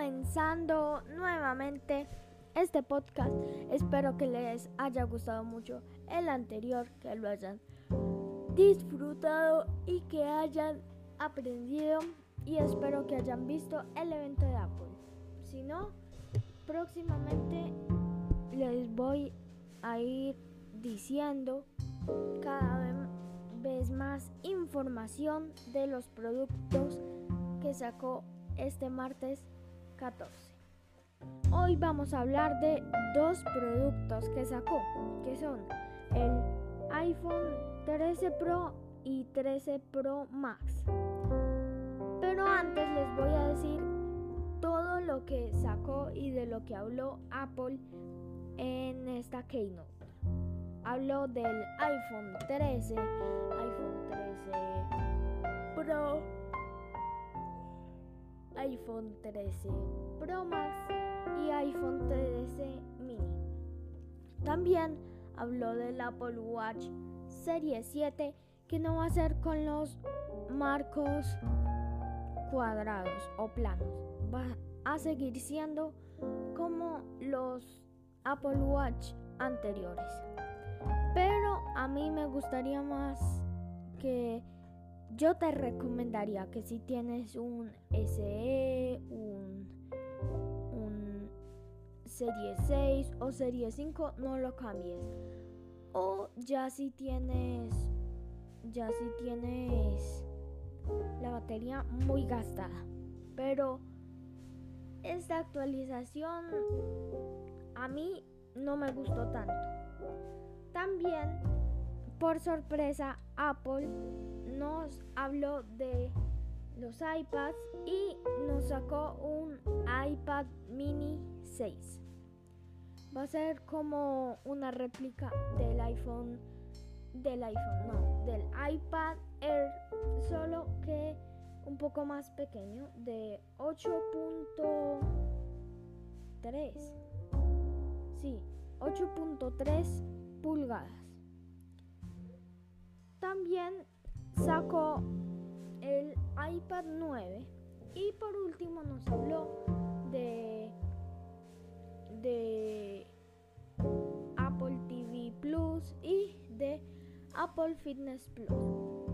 comenzando nuevamente este podcast. Espero que les haya gustado mucho el anterior, que lo hayan disfrutado y que hayan aprendido y espero que hayan visto el evento de Apple. Si no, próximamente les voy a ir diciendo cada vez más información de los productos que sacó este martes 14. Hoy vamos a hablar de dos productos que sacó, que son el iPhone 13 Pro y 13 Pro Max. Pero antes les voy a decir todo lo que sacó y de lo que habló Apple en esta keynote. Habló del iPhone 13, iPhone 13 Pro Max y iPhone 13 mini. También habló del Apple Watch Serie 7 que no va a ser con los marcos cuadrados o planos. Va a seguir siendo como los Apple Watch anteriores. Pero a mí me gustaría más que yo te recomendaría que si tienes un SE, un, un Serie 6 o Serie 5, no lo cambies. O ya si tienes, ya si tienes la batería muy gastada. Pero esta actualización a mí no me gustó tanto. También, por sorpresa, Apple nos habló de los iPads y nos sacó un iPad mini 6. Va a ser como una réplica del iPhone, del iPhone, no, del iPad Air, solo que un poco más pequeño, de 8.3. Sí, 8.3 pulgadas. También sacó el iPad 9 y por último nos habló de de Apple TV Plus y de Apple Fitness Plus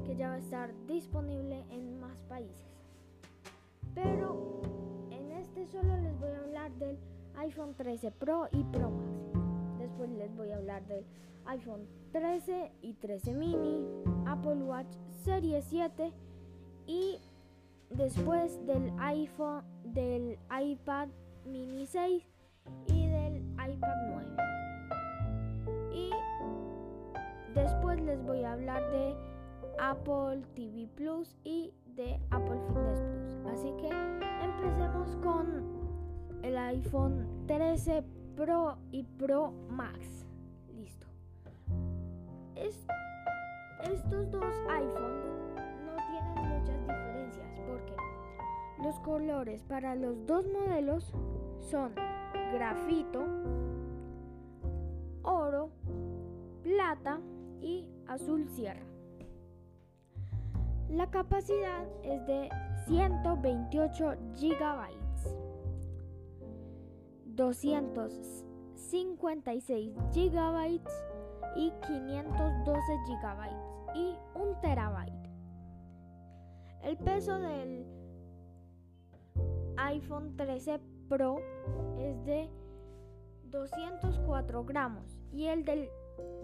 que ya va a estar disponible en más países. Pero en este solo les voy a hablar del iPhone 13 Pro y Pro Max. Después les voy a hablar del iPhone 13 y 13 mini, Apple Watch Serie 7 y después del iPhone del iPad mini 6 y del iPad 9. Y después les voy a hablar de Apple TV Plus y de Apple Fitness Plus. Así que empecemos con el iPhone 13 Pro y Pro Max. Listo. estos dos iPhones no tienen muchas diferencias porque los colores para los dos modelos son grafito, oro, plata y azul sierra. La capacidad es de 128 GB. 256 GB y 512 GB y 1 terabyte. El peso del iPhone 13 Pro es de 204 gramos y el del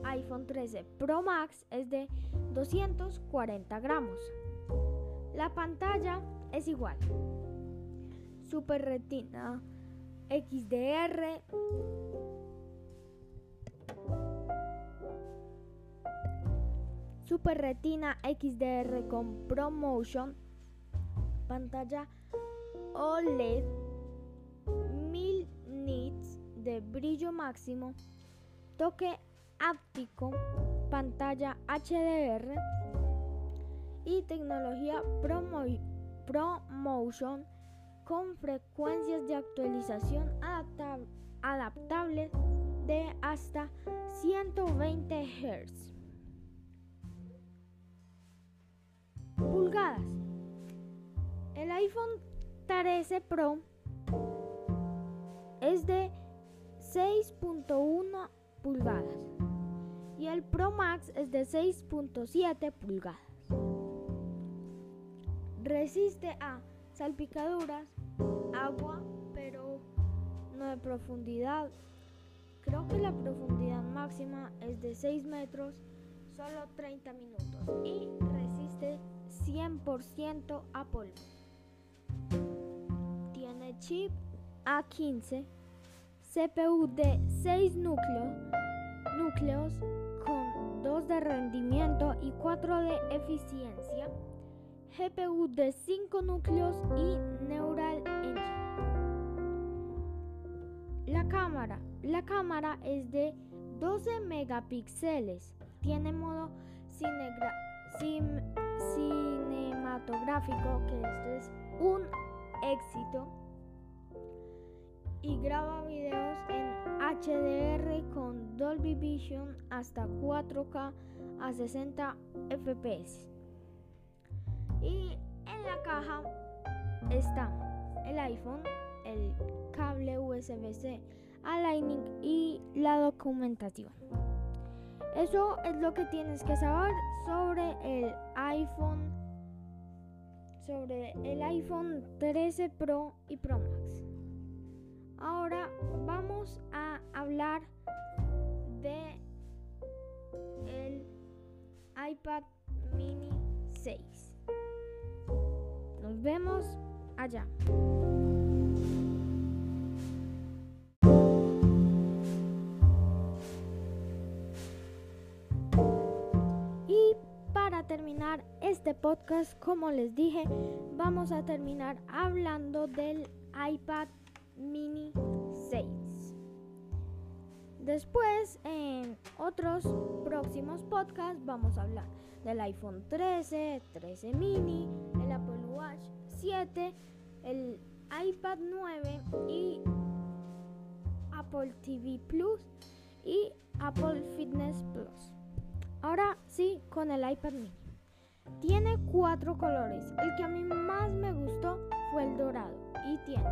iPhone 13 Pro Max es de 240 gramos. La pantalla es igual. Super Retina XDR. Super Retina XDR con ProMotion. Pantalla OLED. 1000 nits de brillo máximo. Toque áptico. Pantalla HDR. Y tecnología ProMotion con frecuencias de actualización adaptables de hasta 120 Hz. Pulgadas. El iPhone 13 Pro es de 6.1 pulgadas y el Pro Max es de 6.7 pulgadas. Resiste a salpicaduras, agua, pero no de profundidad. Creo que la profundidad máxima es de 6 metros, solo 30 minutos y resiste 100% a polvo. Tiene chip A15, CPU de 6 núcleos, núcleos con 2 de rendimiento y 4 de eficiencia, GPU de 5 núcleos y Neural La cámara, la cámara es de 12 megapíxeles, tiene modo cinematográfico, que esto es un éxito, y graba videos en HDR con Dolby Vision hasta 4K a 60 FPS. Y en la caja está el iPhone, el cable USB-C a y la documentación. Eso es lo que tienes que saber sobre el iPhone sobre el iPhone 13 Pro y Pro Max. Ahora vamos a hablar de el iPad mini 6. Nos vemos allá. Terminar este podcast, como les dije, vamos a terminar hablando del iPad Mini 6. Después, en otros próximos podcasts, vamos a hablar del iPhone 13, 13 mini, el Apple Watch 7, el iPad 9 y Apple TV Plus y Apple Fitness Plus. Ahora sí, con el iPad mini. Tiene cuatro colores. El que a mí más me gustó fue el dorado y tiene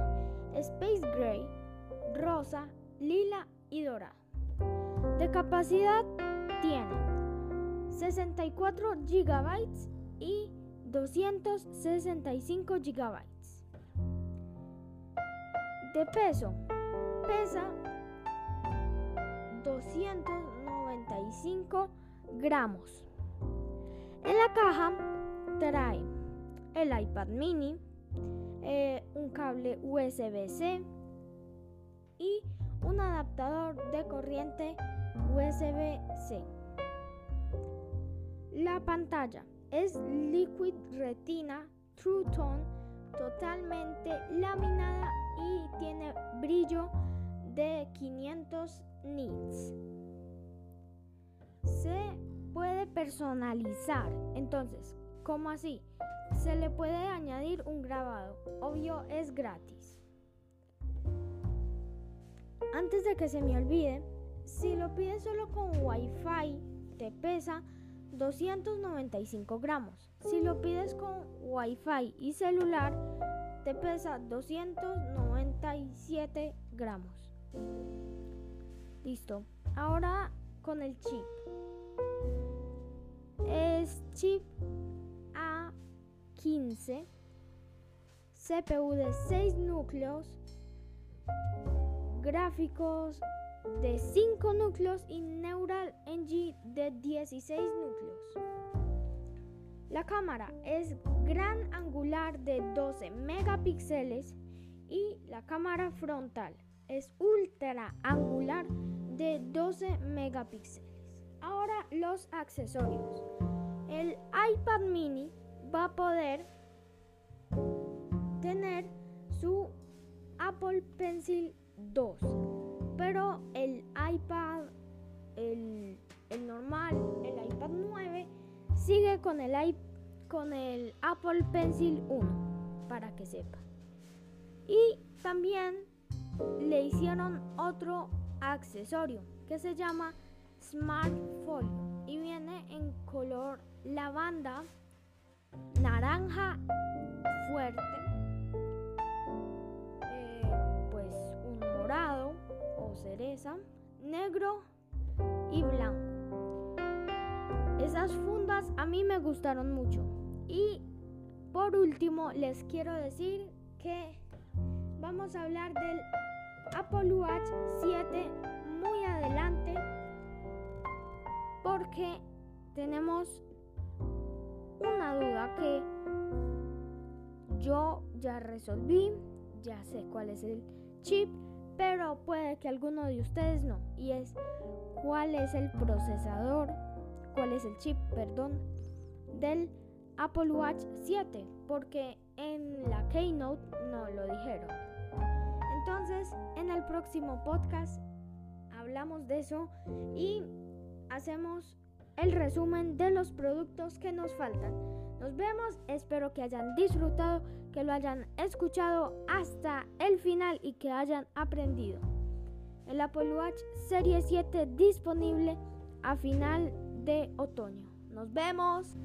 Space Gray, rosa, lila y dorado. De capacidad tiene 64 GB y 265 GB. De peso, pesa 295 gramos. En la caja trae el iPad mini, eh, un cable USB-C y un adaptador de corriente USB-C. La pantalla es Liquid Retina True Tone totalmente laminada y tiene brillo de 500 nits. Personalizar. Entonces, ¿cómo así? Se le puede añadir un grabado. Obvio, es gratis. Antes de que se me olvide, si lo pides solo con Wi-Fi, te pesa 295 gramos. Si lo pides con Wi-Fi y celular, te pesa 297 gramos. Listo. Ahora con el chip. Es chip A15, CPU de 6 núcleos, gráficos de 5 núcleos y Neural Engine de 16 núcleos. La cámara es gran angular de 12 megapíxeles y la cámara frontal es ultra angular de 12 megapíxeles. Ahora los accesorios. El iPad mini va a poder tener su Apple Pencil 2, pero el iPad, el, normal, el iPad 9, sigue con el, con el Apple Pencil 1, para que sepa. Y también le hicieron otro accesorio que se llama Smart y viene en color lavanda, naranja fuerte, eh, pues un morado o cereza, negro y blanco. Esas fundas a mí me gustaron mucho. Y por último les quiero decir que vamos a hablar del Apple Watch 7 muy adelante porque tenemos una duda que yo ya resolví, ya sé cuál es el chip, pero puede que alguno de ustedes no. Y es cuál es el procesador, cuál es el chip, perdón, del Apple Watch 7, porque en la Keynote no lo dijeron. Entonces, en el próximo podcast hablamos de eso y hacemos el resumen de los productos que nos faltan. Nos vemos, espero que hayan disfrutado, que lo hayan escuchado hasta el final y que hayan aprendido. El Apple Watch Serie 7 disponible a final de otoño. Nos vemos.